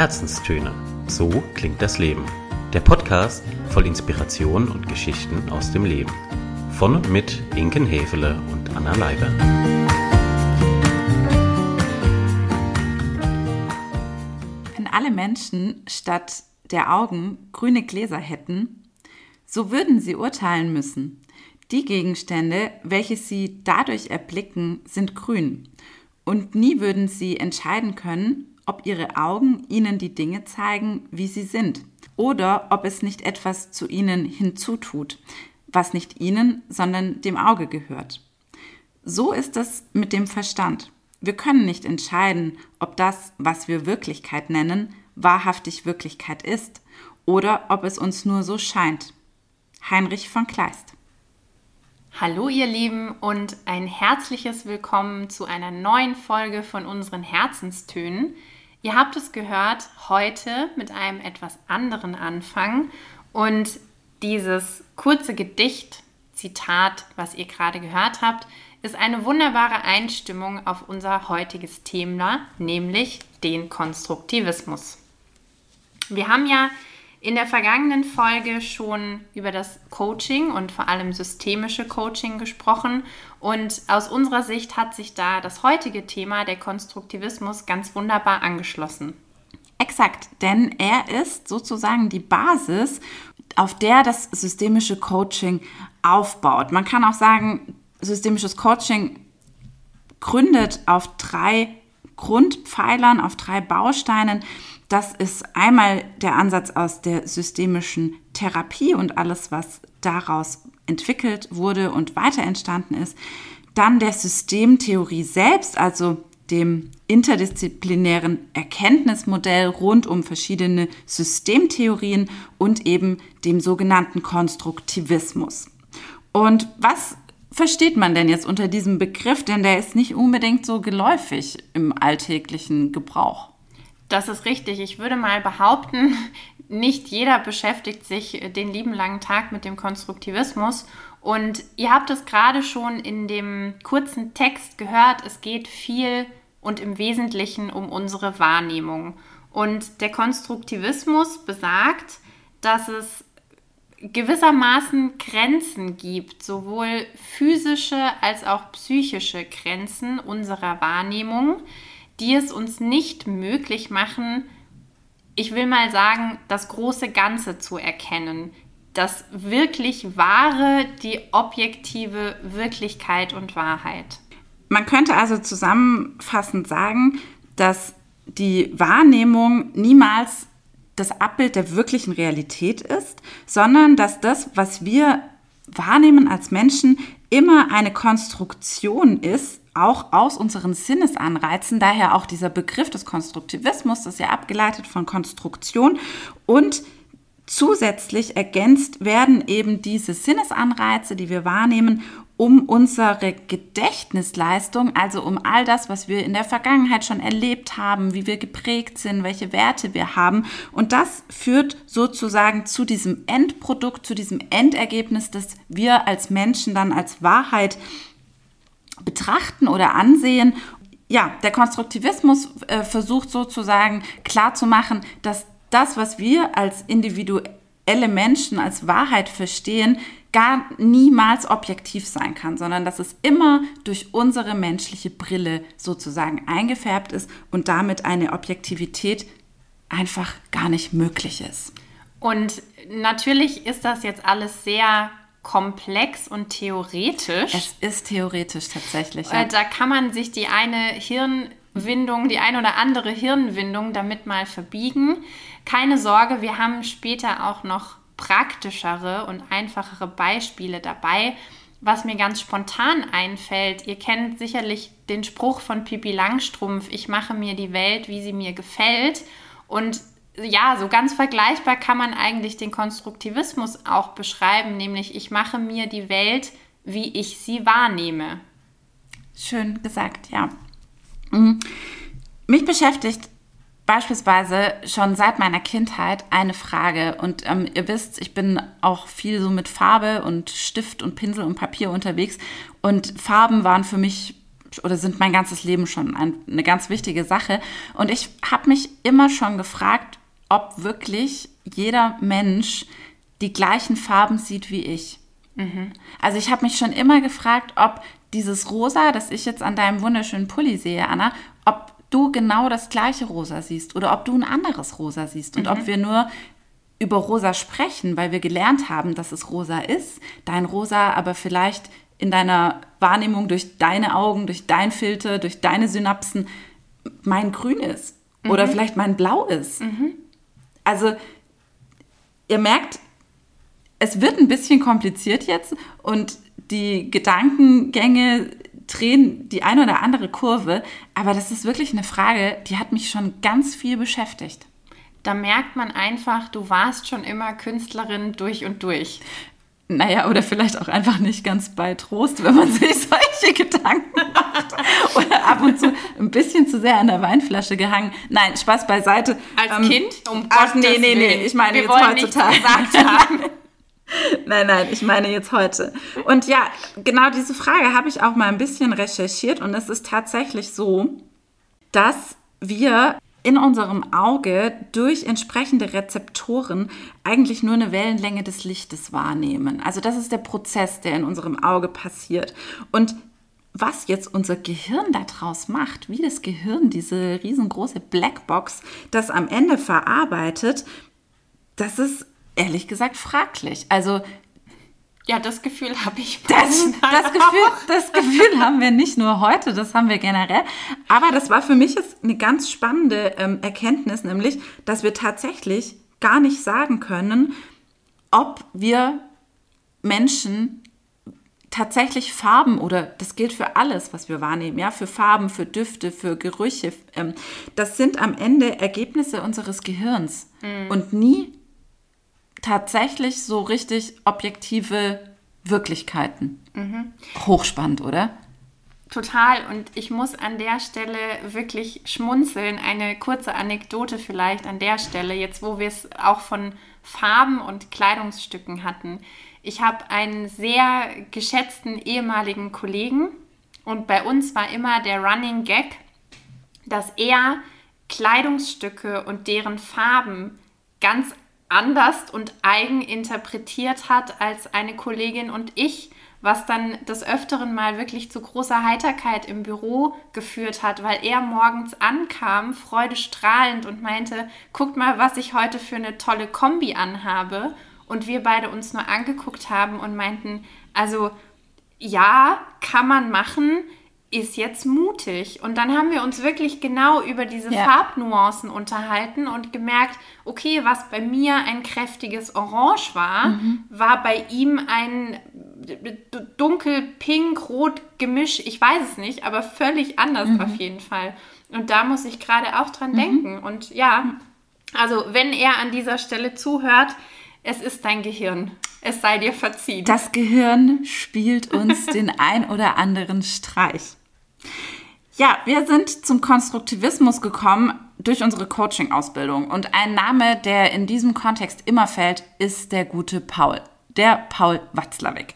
Herzenstöne. So klingt das Leben. Der Podcast voll Inspiration und Geschichten aus dem Leben. Von und mit Inken Hefele und Anna Leiber. Wenn alle Menschen statt der Augen grüne Gläser hätten, so würden sie urteilen müssen. Die Gegenstände, welche sie dadurch erblicken, sind grün. Und nie würden sie entscheiden können, ob ihre Augen ihnen die Dinge zeigen, wie sie sind, oder ob es nicht etwas zu ihnen hinzutut, was nicht ihnen, sondern dem Auge gehört. So ist es mit dem Verstand. Wir können nicht entscheiden, ob das, was wir Wirklichkeit nennen, wahrhaftig Wirklichkeit ist oder ob es uns nur so scheint. Heinrich von Kleist Hallo ihr Lieben und ein herzliches Willkommen zu einer neuen Folge von unseren Herzenstönen. Ihr habt es gehört, heute mit einem etwas anderen Anfang und dieses kurze Gedicht, Zitat, was ihr gerade gehört habt, ist eine wunderbare Einstimmung auf unser heutiges Thema, nämlich den Konstruktivismus. Wir haben ja in der vergangenen Folge schon über das Coaching und vor allem systemische Coaching gesprochen. Und aus unserer Sicht hat sich da das heutige Thema, der Konstruktivismus, ganz wunderbar angeschlossen. Exakt, denn er ist sozusagen die Basis, auf der das systemische Coaching aufbaut. Man kann auch sagen, systemisches Coaching gründet auf drei Grundpfeilern, auf drei Bausteinen. Das ist einmal der Ansatz aus der systemischen Therapie und alles, was daraus entwickelt wurde und weiter entstanden ist. Dann der Systemtheorie selbst, also dem interdisziplinären Erkenntnismodell rund um verschiedene Systemtheorien und eben dem sogenannten Konstruktivismus. Und was versteht man denn jetzt unter diesem Begriff? Denn der ist nicht unbedingt so geläufig im alltäglichen Gebrauch. Das ist richtig. Ich würde mal behaupten, nicht jeder beschäftigt sich den lieben langen Tag mit dem Konstruktivismus. Und ihr habt es gerade schon in dem kurzen Text gehört, es geht viel und im Wesentlichen um unsere Wahrnehmung. Und der Konstruktivismus besagt, dass es gewissermaßen Grenzen gibt, sowohl physische als auch psychische Grenzen unserer Wahrnehmung, die es uns nicht möglich machen, ich will mal sagen, das große Ganze zu erkennen, das wirklich wahre, die objektive Wirklichkeit und Wahrheit. Man könnte also zusammenfassend sagen, dass die Wahrnehmung niemals das Abbild der wirklichen Realität ist, sondern dass das, was wir wahrnehmen als Menschen, immer eine Konstruktion ist auch aus unseren Sinnesanreizen, daher auch dieser Begriff des Konstruktivismus, das ist ja abgeleitet von Konstruktion und zusätzlich ergänzt werden eben diese Sinnesanreize, die wir wahrnehmen, um unsere Gedächtnisleistung, also um all das, was wir in der Vergangenheit schon erlebt haben, wie wir geprägt sind, welche Werte wir haben. Und das führt sozusagen zu diesem Endprodukt, zu diesem Endergebnis, das wir als Menschen dann als Wahrheit betrachten oder ansehen. Ja, der Konstruktivismus äh, versucht sozusagen klarzumachen, dass das, was wir als individuelle Menschen als Wahrheit verstehen, gar niemals objektiv sein kann, sondern dass es immer durch unsere menschliche Brille sozusagen eingefärbt ist und damit eine Objektivität einfach gar nicht möglich ist. Und natürlich ist das jetzt alles sehr komplex und theoretisch. Es ist theoretisch tatsächlich. Ja. Da kann man sich die eine Hirnwindung, die eine oder andere Hirnwindung damit mal verbiegen. Keine Sorge, wir haben später auch noch praktischere und einfachere Beispiele dabei. Was mir ganz spontan einfällt, ihr kennt sicherlich den Spruch von Pippi Langstrumpf, ich mache mir die Welt, wie sie mir gefällt. Und ja, so ganz vergleichbar kann man eigentlich den Konstruktivismus auch beschreiben, nämlich ich mache mir die Welt, wie ich sie wahrnehme. Schön gesagt, ja. Mhm. Mich beschäftigt beispielsweise schon seit meiner Kindheit eine Frage. Und ähm, ihr wisst, ich bin auch viel so mit Farbe und Stift und Pinsel und Papier unterwegs. Und Farben waren für mich oder sind mein ganzes Leben schon ein, eine ganz wichtige Sache. Und ich habe mich immer schon gefragt, ob wirklich jeder Mensch die gleichen Farben sieht wie ich. Mhm. Also ich habe mich schon immer gefragt, ob dieses Rosa, das ich jetzt an deinem wunderschönen Pulli sehe, Anna, ob du genau das gleiche Rosa siehst oder ob du ein anderes Rosa siehst und mhm. ob wir nur über Rosa sprechen, weil wir gelernt haben, dass es rosa ist, dein Rosa aber vielleicht in deiner Wahrnehmung durch deine Augen, durch dein Filter, durch deine Synapsen mein Grün ist mhm. oder vielleicht mein Blau ist. Mhm. Also ihr merkt, es wird ein bisschen kompliziert jetzt und die Gedankengänge drehen die eine oder andere Kurve, aber das ist wirklich eine Frage, die hat mich schon ganz viel beschäftigt. Da merkt man einfach, du warst schon immer Künstlerin durch und durch. Naja, oder vielleicht auch einfach nicht ganz bei Trost, wenn man sich solche Gedanken macht. Oder ab und zu ein bisschen zu sehr an der Weinflasche gehangen. Nein, Spaß beiseite. Als ähm, Kind? Um ach, nee, nee, nee. Ich meine Wir jetzt heutzutage. gesagt haben. nein, nein, ich meine jetzt heute. Und ja, genau diese Frage habe ich auch mal ein bisschen recherchiert und es ist tatsächlich so, dass wir in unserem Auge durch entsprechende Rezeptoren eigentlich nur eine Wellenlänge des Lichtes wahrnehmen. Also das ist der Prozess, der in unserem Auge passiert. Und was jetzt unser Gehirn daraus macht, wie das Gehirn diese riesengroße Blackbox das am Ende verarbeitet, das ist ehrlich gesagt fraglich. Also ja, das Gefühl habe ich. Das, das, Gefühl, das Gefühl haben wir nicht nur heute, das haben wir generell. Aber das war für mich jetzt eine ganz spannende ähm, Erkenntnis, nämlich, dass wir tatsächlich gar nicht sagen können, ob wir Menschen tatsächlich Farben oder das gilt für alles, was wir wahrnehmen, ja, für Farben, für Düfte, für Gerüche. Ähm, das sind am Ende Ergebnisse unseres Gehirns mhm. und nie tatsächlich so richtig objektive Wirklichkeiten. Mhm. Hochspannend, oder? Total. Und ich muss an der Stelle wirklich schmunzeln. Eine kurze Anekdote vielleicht an der Stelle, jetzt wo wir es auch von Farben und Kleidungsstücken hatten. Ich habe einen sehr geschätzten ehemaligen Kollegen und bei uns war immer der Running Gag, dass er Kleidungsstücke und deren Farben ganz anders und eigen interpretiert hat als eine Kollegin und ich, was dann des Öfteren mal wirklich zu großer Heiterkeit im Büro geführt hat, weil er morgens ankam, freudestrahlend und meinte, guckt mal, was ich heute für eine tolle Kombi anhabe. Und wir beide uns nur angeguckt haben und meinten, also ja, kann man machen, ist jetzt mutig. Und dann haben wir uns wirklich genau über diese ja. Farbnuancen unterhalten und gemerkt, okay, was bei mir ein kräftiges Orange war, mhm. war bei ihm ein dunkel-pink-rot Gemisch. Ich weiß es nicht, aber völlig anders mhm. auf jeden Fall. Und da muss ich gerade auch dran mhm. denken. Und ja, also wenn er an dieser Stelle zuhört, es ist dein Gehirn. Es sei dir verziehen. Das Gehirn spielt uns den ein oder anderen Streich. Ja, wir sind zum Konstruktivismus gekommen durch unsere Coaching-Ausbildung. Und ein Name, der in diesem Kontext immer fällt, ist der gute Paul. Der Paul Watzlawick.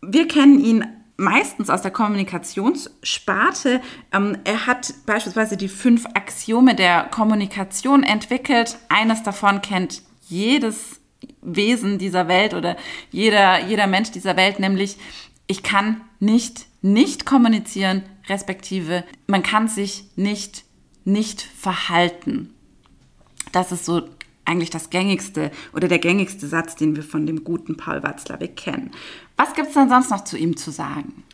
Wir kennen ihn meistens aus der Kommunikationssparte. Ähm, er hat beispielsweise die fünf Axiome der Kommunikation entwickelt. Eines davon kennt jedes Wesen dieser Welt oder jeder, jeder Mensch dieser Welt, nämlich ich kann nicht nicht kommunizieren, respektive man kann sich nicht nicht verhalten. Das ist so eigentlich das gängigste oder der gängigste Satz, den wir von dem guten Paul Watzlawick kennen. Was gibt es denn sonst noch zu ihm zu sagen?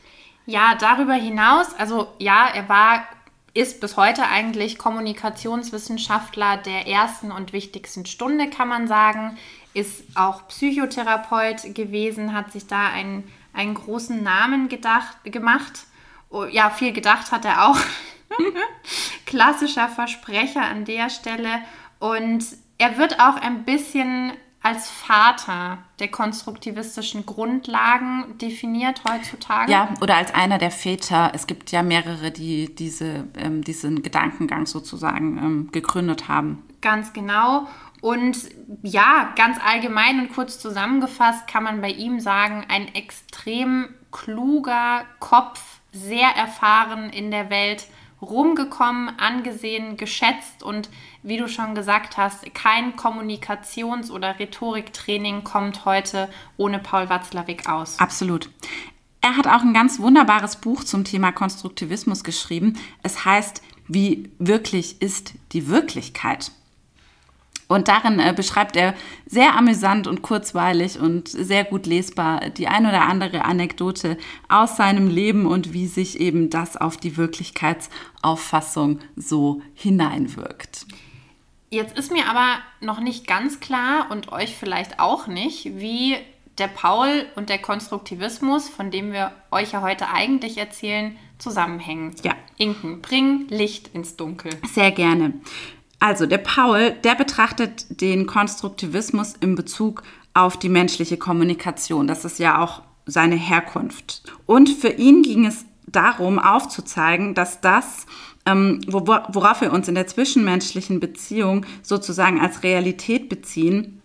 Ja, darüber hinaus, also ja, er war ist bis heute eigentlich Kommunikationswissenschaftler der ersten und wichtigsten Stunde, kann man sagen. Ist auch Psychotherapeut gewesen, hat sich da einen einen großen Namen gedacht, gemacht. Oh, ja, viel gedacht hat er auch. Klassischer Versprecher an der Stelle. Und er wird auch ein bisschen als Vater der konstruktivistischen Grundlagen definiert heutzutage. Ja, oder als einer der Väter. Es gibt ja mehrere, die diese, ähm, diesen Gedankengang sozusagen ähm, gegründet haben. Ganz genau. Und ja, ganz allgemein und kurz zusammengefasst kann man bei ihm sagen, ein extrem kluger Kopf, sehr erfahren in der Welt rumgekommen, angesehen, geschätzt und wie du schon gesagt hast, kein Kommunikations- oder Rhetoriktraining kommt heute ohne Paul Watzlawick aus. Absolut. Er hat auch ein ganz wunderbares Buch zum Thema Konstruktivismus geschrieben. Es heißt, wie wirklich ist die Wirklichkeit? Und darin äh, beschreibt er sehr amüsant und kurzweilig und sehr gut lesbar die ein oder andere Anekdote aus seinem Leben und wie sich eben das auf die Wirklichkeitsauffassung so hineinwirkt. Jetzt ist mir aber noch nicht ganz klar und euch vielleicht auch nicht, wie der Paul und der Konstruktivismus, von dem wir euch ja heute eigentlich erzählen, zusammenhängen. Ja. Inken, bring Licht ins Dunkel. Sehr gerne. Also der Paul, der betrachtet den Konstruktivismus in Bezug auf die menschliche Kommunikation. Das ist ja auch seine Herkunft. Und für ihn ging es darum aufzuzeigen, dass das, ähm, worauf wir uns in der zwischenmenschlichen Beziehung sozusagen als Realität beziehen,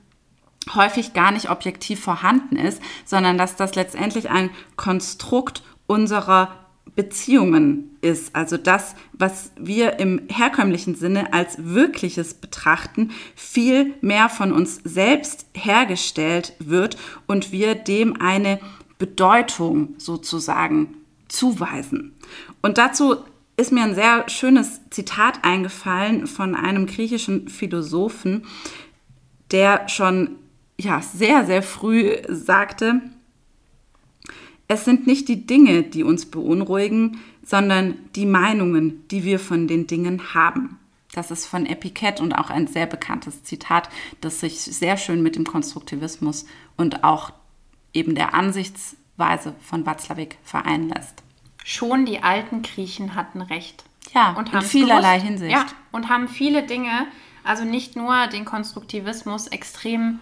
häufig gar nicht objektiv vorhanden ist, sondern dass das letztendlich ein Konstrukt unserer Beziehungen ist, also das, was wir im herkömmlichen Sinne als Wirkliches betrachten, viel mehr von uns selbst hergestellt wird und wir dem eine Bedeutung sozusagen zuweisen. Und dazu ist mir ein sehr schönes Zitat eingefallen von einem griechischen Philosophen, der schon ja, sehr, sehr früh sagte, es sind nicht die Dinge, die uns beunruhigen, sondern die Meinungen, die wir von den Dingen haben. Das ist von Epikett und auch ein sehr bekanntes Zitat, das sich sehr schön mit dem Konstruktivismus und auch eben der Ansichtsweise von Watzlawick vereinen lässt. Schon die alten Griechen hatten recht. Ja, und in vielerlei gewusst. Hinsicht. Ja, und haben viele Dinge, also nicht nur den Konstruktivismus extrem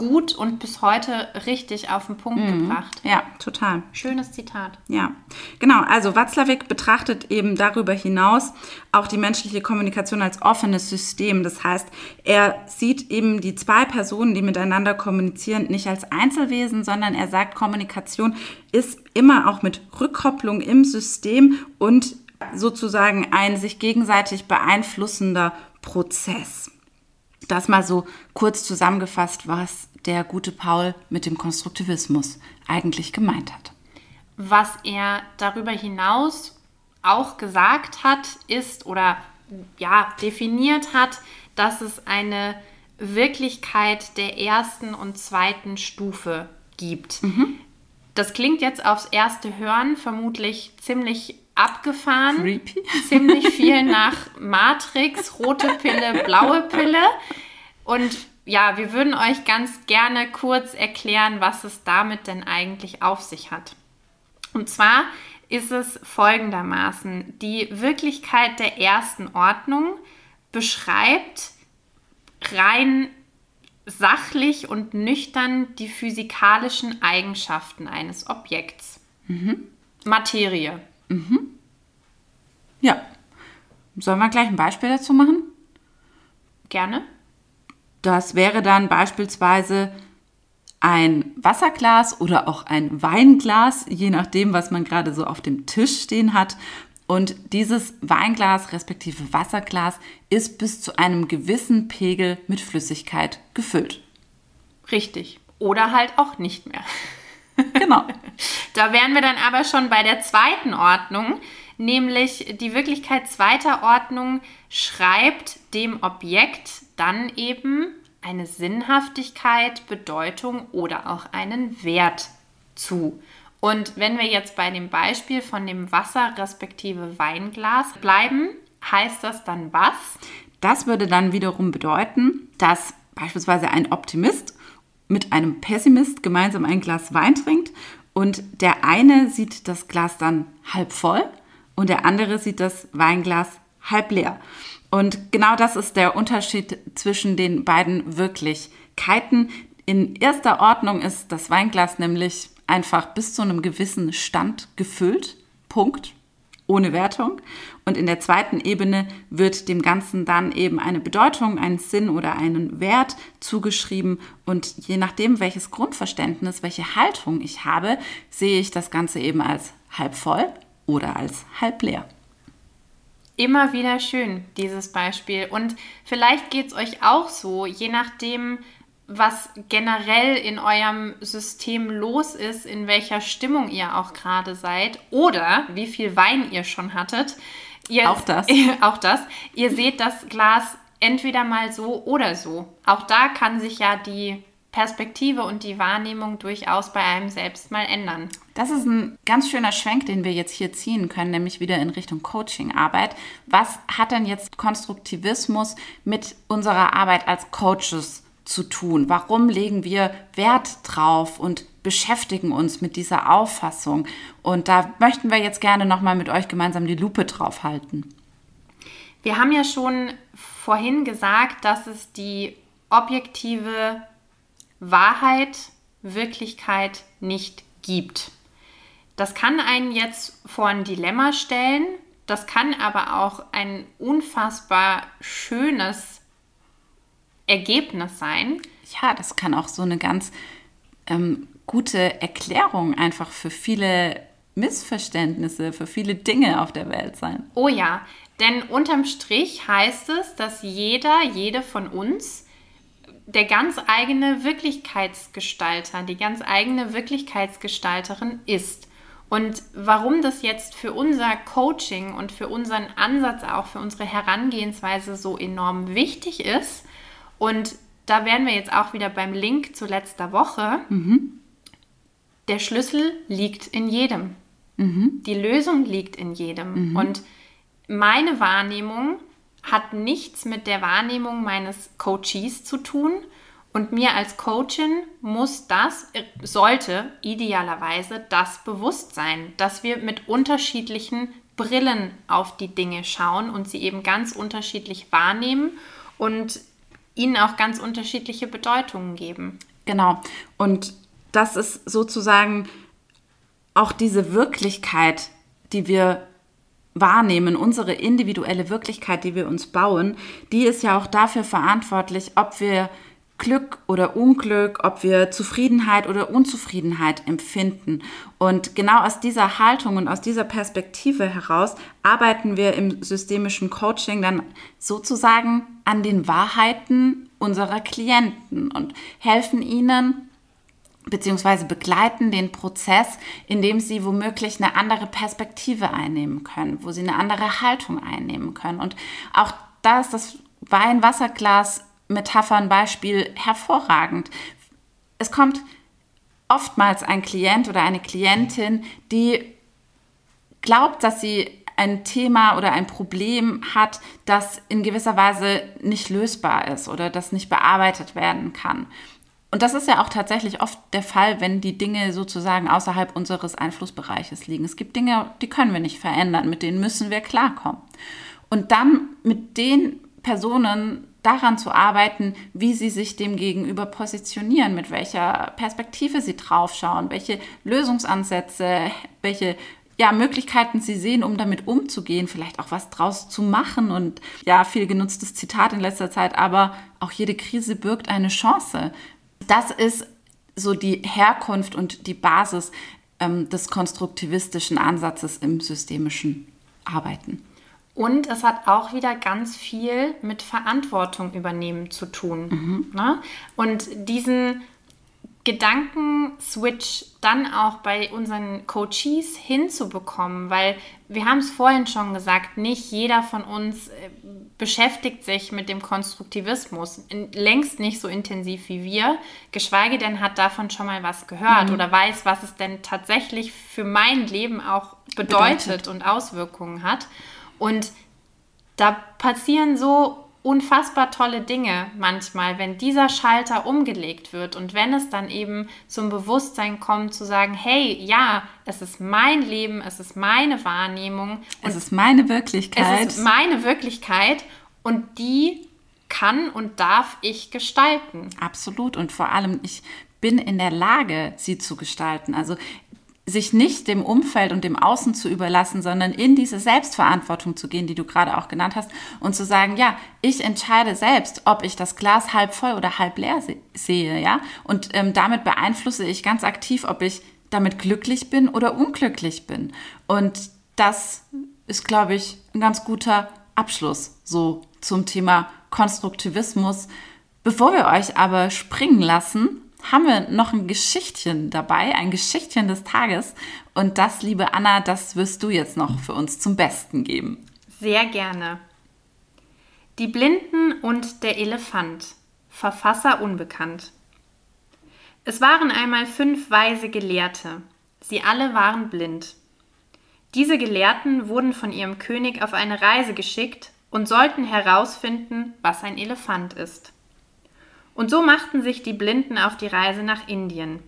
gut und bis heute richtig auf den Punkt mhm. gebracht. Ja, total. Schönes Zitat. Ja, genau. Also Watzlawick betrachtet eben darüber hinaus auch die menschliche Kommunikation als offenes System. Das heißt, er sieht eben die zwei Personen, die miteinander kommunizieren, nicht als Einzelwesen, sondern er sagt, Kommunikation ist immer auch mit Rückkopplung im System und sozusagen ein sich gegenseitig beeinflussender Prozess. Das mal so kurz zusammengefasst, was der gute Paul mit dem Konstruktivismus eigentlich gemeint hat. Was er darüber hinaus auch gesagt hat, ist oder ja, definiert hat, dass es eine Wirklichkeit der ersten und zweiten Stufe gibt. Mhm. Das klingt jetzt aufs erste Hören vermutlich ziemlich abgefahren. Creepy. Ziemlich viel nach Matrix, rote Pille, blaue Pille. Und ja, wir würden euch ganz gerne kurz erklären, was es damit denn eigentlich auf sich hat. Und zwar ist es folgendermaßen, die Wirklichkeit der ersten Ordnung beschreibt rein sachlich und nüchtern die physikalischen Eigenschaften eines Objekts. Mhm. Materie. Mhm. Ja. Sollen wir gleich ein Beispiel dazu machen? Gerne. Das wäre dann beispielsweise ein Wasserglas oder auch ein Weinglas, je nachdem, was man gerade so auf dem Tisch stehen hat. Und dieses Weinglas respektive Wasserglas ist bis zu einem gewissen Pegel mit Flüssigkeit gefüllt. Richtig. Oder halt auch nicht mehr. Genau. da wären wir dann aber schon bei der zweiten Ordnung, nämlich die Wirklichkeit zweiter Ordnung schreibt dem Objekt dann eben eine Sinnhaftigkeit, Bedeutung oder auch einen Wert zu. Und wenn wir jetzt bei dem Beispiel von dem Wasser respektive Weinglas bleiben, heißt das dann was? Das würde dann wiederum bedeuten, dass beispielsweise ein Optimist mit einem Pessimist gemeinsam ein Glas Wein trinkt und der eine sieht das Glas dann halb voll und der andere sieht das Weinglas halb leer. Und genau das ist der Unterschied zwischen den beiden Wirklichkeiten. In erster Ordnung ist das Weinglas nämlich einfach bis zu einem gewissen Stand gefüllt. Punkt. Ohne Wertung. Und in der zweiten Ebene wird dem Ganzen dann eben eine Bedeutung, einen Sinn oder einen Wert zugeschrieben. Und je nachdem, welches Grundverständnis, welche Haltung ich habe, sehe ich das Ganze eben als halb voll oder als halb leer. Immer wieder schön, dieses Beispiel. Und vielleicht geht es euch auch so, je nachdem, was generell in eurem System los ist, in welcher Stimmung ihr auch gerade seid oder wie viel Wein ihr schon hattet. Ihr, auch das. auch das. Ihr seht das Glas entweder mal so oder so. Auch da kann sich ja die Perspektive und die Wahrnehmung durchaus bei einem selbst mal ändern. Das ist ein ganz schöner Schwenk, den wir jetzt hier ziehen können, nämlich wieder in Richtung Coaching-Arbeit. Was hat denn jetzt Konstruktivismus mit unserer Arbeit als Coaches zu tun? Warum legen wir Wert drauf und beschäftigen uns mit dieser Auffassung? Und da möchten wir jetzt gerne nochmal mit euch gemeinsam die Lupe drauf halten. Wir haben ja schon vorhin gesagt, dass es die objektive Wahrheit, Wirklichkeit nicht gibt. Das kann einen jetzt vor ein Dilemma stellen, das kann aber auch ein unfassbar schönes Ergebnis sein. Ja, das kann auch so eine ganz ähm, gute Erklärung einfach für viele Missverständnisse, für viele Dinge auf der Welt sein. Oh ja, denn unterm Strich heißt es, dass jeder, jede von uns der ganz eigene Wirklichkeitsgestalter, die ganz eigene Wirklichkeitsgestalterin ist. Und warum das jetzt für unser Coaching und für unseren Ansatz, auch für unsere Herangehensweise so enorm wichtig ist, und da wären wir jetzt auch wieder beim Link zu letzter Woche, mhm. der Schlüssel liegt in jedem. Mhm. Die Lösung liegt in jedem. Mhm. Und meine Wahrnehmung hat nichts mit der Wahrnehmung meines Coaches zu tun. Und mir als Coachin muss das, sollte idealerweise das bewusst sein, dass wir mit unterschiedlichen Brillen auf die Dinge schauen und sie eben ganz unterschiedlich wahrnehmen und ihnen auch ganz unterschiedliche Bedeutungen geben. Genau. Und das ist sozusagen auch diese Wirklichkeit, die wir wahrnehmen, unsere individuelle Wirklichkeit, die wir uns bauen, die ist ja auch dafür verantwortlich, ob wir Glück oder Unglück, ob wir Zufriedenheit oder Unzufriedenheit empfinden. Und genau aus dieser Haltung und aus dieser Perspektive heraus arbeiten wir im systemischen Coaching dann sozusagen an den Wahrheiten unserer Klienten und helfen ihnen, beziehungsweise begleiten den Prozess, indem sie womöglich eine andere Perspektive einnehmen können, wo sie eine andere Haltung einnehmen können. Und auch da ist das Wein-Wasserglas Metaphernbeispiel hervorragend. Es kommt oftmals ein Klient oder eine Klientin, die glaubt, dass sie ein Thema oder ein Problem hat, das in gewisser Weise nicht lösbar ist oder das nicht bearbeitet werden kann. Und das ist ja auch tatsächlich oft der Fall, wenn die Dinge sozusagen außerhalb unseres Einflussbereiches liegen. Es gibt Dinge, die können wir nicht verändern, mit denen müssen wir klarkommen. Und dann mit den Personen daran zu arbeiten, wie sie sich dem gegenüber positionieren, mit welcher Perspektive sie draufschauen, welche Lösungsansätze, welche ja, Möglichkeiten sie sehen, um damit umzugehen, vielleicht auch was draus zu machen und ja, viel genutztes Zitat in letzter Zeit, aber auch jede Krise birgt eine Chance. Das ist so die Herkunft und die Basis ähm, des konstruktivistischen Ansatzes im systemischen Arbeiten. Und es hat auch wieder ganz viel mit Verantwortung übernehmen zu tun. Mhm. Ne? Und diesen Gedankenswitch dann auch bei unseren Coaches hinzubekommen, weil wir haben es vorhin schon gesagt, nicht jeder von uns äh, beschäftigt sich mit dem Konstruktivismus, längst nicht so intensiv wie wir, geschweige denn hat davon schon mal was gehört mhm. oder weiß, was es denn tatsächlich für mein Leben auch bedeutet, bedeutet. und Auswirkungen hat. Und da passieren so unfassbar tolle Dinge manchmal, wenn dieser Schalter umgelegt wird und wenn es dann eben zum Bewusstsein kommt, zu sagen, hey, ja, es ist mein Leben, es ist meine Wahrnehmung. Es ist meine Wirklichkeit. Es ist meine Wirklichkeit und die kann und darf ich gestalten. Absolut und vor allem, ich bin in der Lage, sie zu gestalten. Also sich nicht dem Umfeld und dem Außen zu überlassen, sondern in diese Selbstverantwortung zu gehen, die du gerade auch genannt hast, und zu sagen, ja, ich entscheide selbst, ob ich das Glas halb voll oder halb leer se sehe, ja, und ähm, damit beeinflusse ich ganz aktiv, ob ich damit glücklich bin oder unglücklich bin. Und das ist, glaube ich, ein ganz guter Abschluss so zum Thema Konstruktivismus. Bevor wir euch aber springen lassen, haben wir noch ein Geschichtchen dabei, ein Geschichtchen des Tages. Und das, liebe Anna, das wirst du jetzt noch für uns zum Besten geben. Sehr gerne. Die Blinden und der Elefant. Verfasser unbekannt. Es waren einmal fünf weise Gelehrte. Sie alle waren blind. Diese Gelehrten wurden von ihrem König auf eine Reise geschickt und sollten herausfinden, was ein Elefant ist. Und so machten sich die Blinden auf die Reise nach Indien.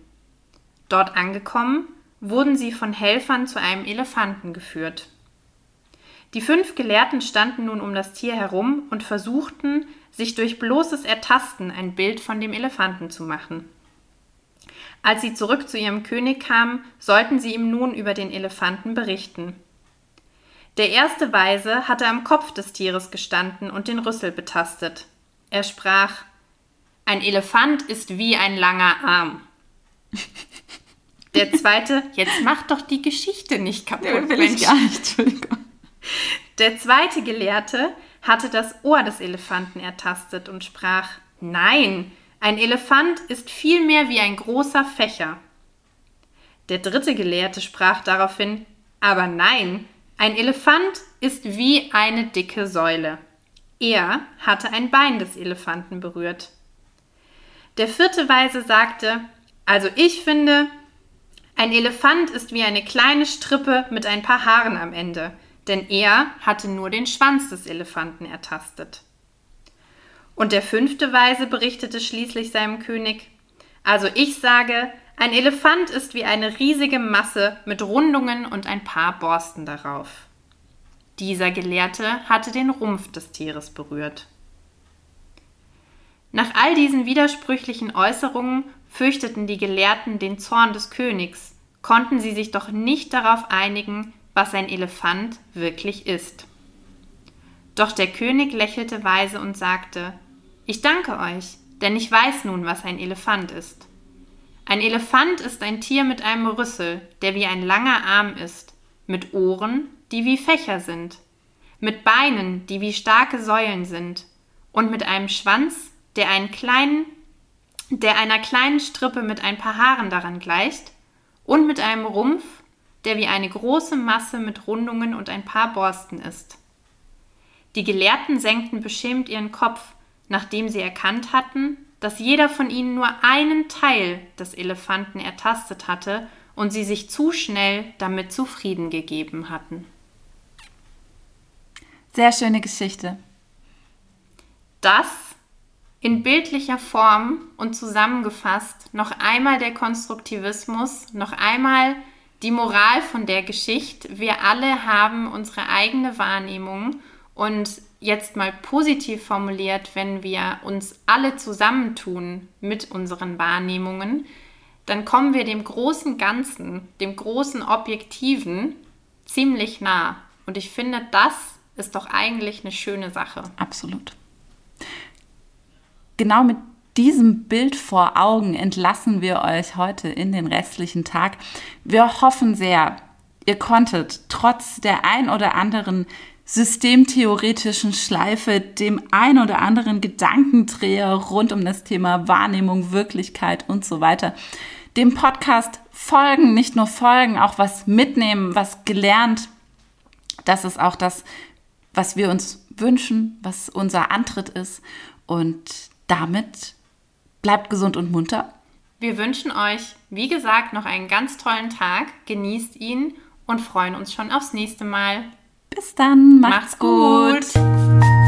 Dort angekommen, wurden sie von Helfern zu einem Elefanten geführt. Die fünf Gelehrten standen nun um das Tier herum und versuchten, sich durch bloßes Ertasten ein Bild von dem Elefanten zu machen. Als sie zurück zu ihrem König kamen, sollten sie ihm nun über den Elefanten berichten. Der erste Weise hatte am Kopf des Tieres gestanden und den Rüssel betastet. Er sprach Ein Elefant ist wie ein langer Arm. Der zweite, jetzt mach doch die Geschichte nicht kaputt. Ich gar nicht. Der zweite Gelehrte hatte das Ohr des Elefanten ertastet und sprach Nein, ein Elefant ist vielmehr wie ein großer Fächer. Der dritte Gelehrte sprach daraufhin Aber nein, ein Elefant ist wie eine dicke Säule. Er hatte ein Bein des Elefanten berührt. Der vierte Weise sagte, also ich finde, ein Elefant ist wie eine kleine Strippe mit ein paar Haaren am Ende, denn er hatte nur den Schwanz des Elefanten ertastet. Und der fünfte Weise berichtete schließlich seinem König, also ich sage, ein Elefant ist wie eine riesige Masse mit Rundungen und ein paar Borsten darauf. Dieser Gelehrte hatte den Rumpf des Tieres berührt. Nach all diesen widersprüchlichen Äußerungen fürchteten die Gelehrten den Zorn des Königs, konnten sie sich doch nicht darauf einigen, was ein Elefant wirklich ist. Doch der König lächelte weise und sagte Ich danke euch, denn ich weiß nun, was ein Elefant ist. Ein Elefant ist ein Tier mit einem Rüssel, der wie ein langer Arm ist, mit Ohren, die wie Fächer sind, mit Beinen, die wie starke Säulen sind, und mit einem Schwanz, der einen kleinen, der einer kleinen Strippe mit ein paar Haaren daran gleicht, und mit einem Rumpf, der wie eine große Masse mit Rundungen und ein paar Borsten ist. Die Gelehrten senkten beschämt ihren Kopf, nachdem sie erkannt hatten, dass jeder von ihnen nur einen Teil des Elefanten ertastet hatte und sie sich zu schnell damit zufrieden gegeben hatten. Sehr schöne Geschichte. Das in bildlicher Form und zusammengefasst noch einmal der Konstruktivismus, noch einmal die Moral von der Geschichte. Wir alle haben unsere eigene Wahrnehmung und jetzt mal positiv formuliert, wenn wir uns alle zusammentun mit unseren Wahrnehmungen, dann kommen wir dem großen Ganzen, dem großen Objektiven ziemlich nah. Und ich finde, das ist doch eigentlich eine schöne Sache. Absolut. Genau mit diesem Bild vor Augen entlassen wir euch heute in den restlichen Tag. Wir hoffen sehr, ihr konntet trotz der ein oder anderen systemtheoretischen Schleife, dem ein oder anderen Gedankendreher rund um das Thema Wahrnehmung, Wirklichkeit und so weiter, dem Podcast folgen, nicht nur folgen, auch was mitnehmen, was gelernt. Das ist auch das, was wir uns wünschen, was unser Antritt ist. Und damit bleibt gesund und munter. Wir wünschen euch, wie gesagt, noch einen ganz tollen Tag. Genießt ihn und freuen uns schon aufs nächste Mal. Bis dann. Macht's, macht's gut. gut.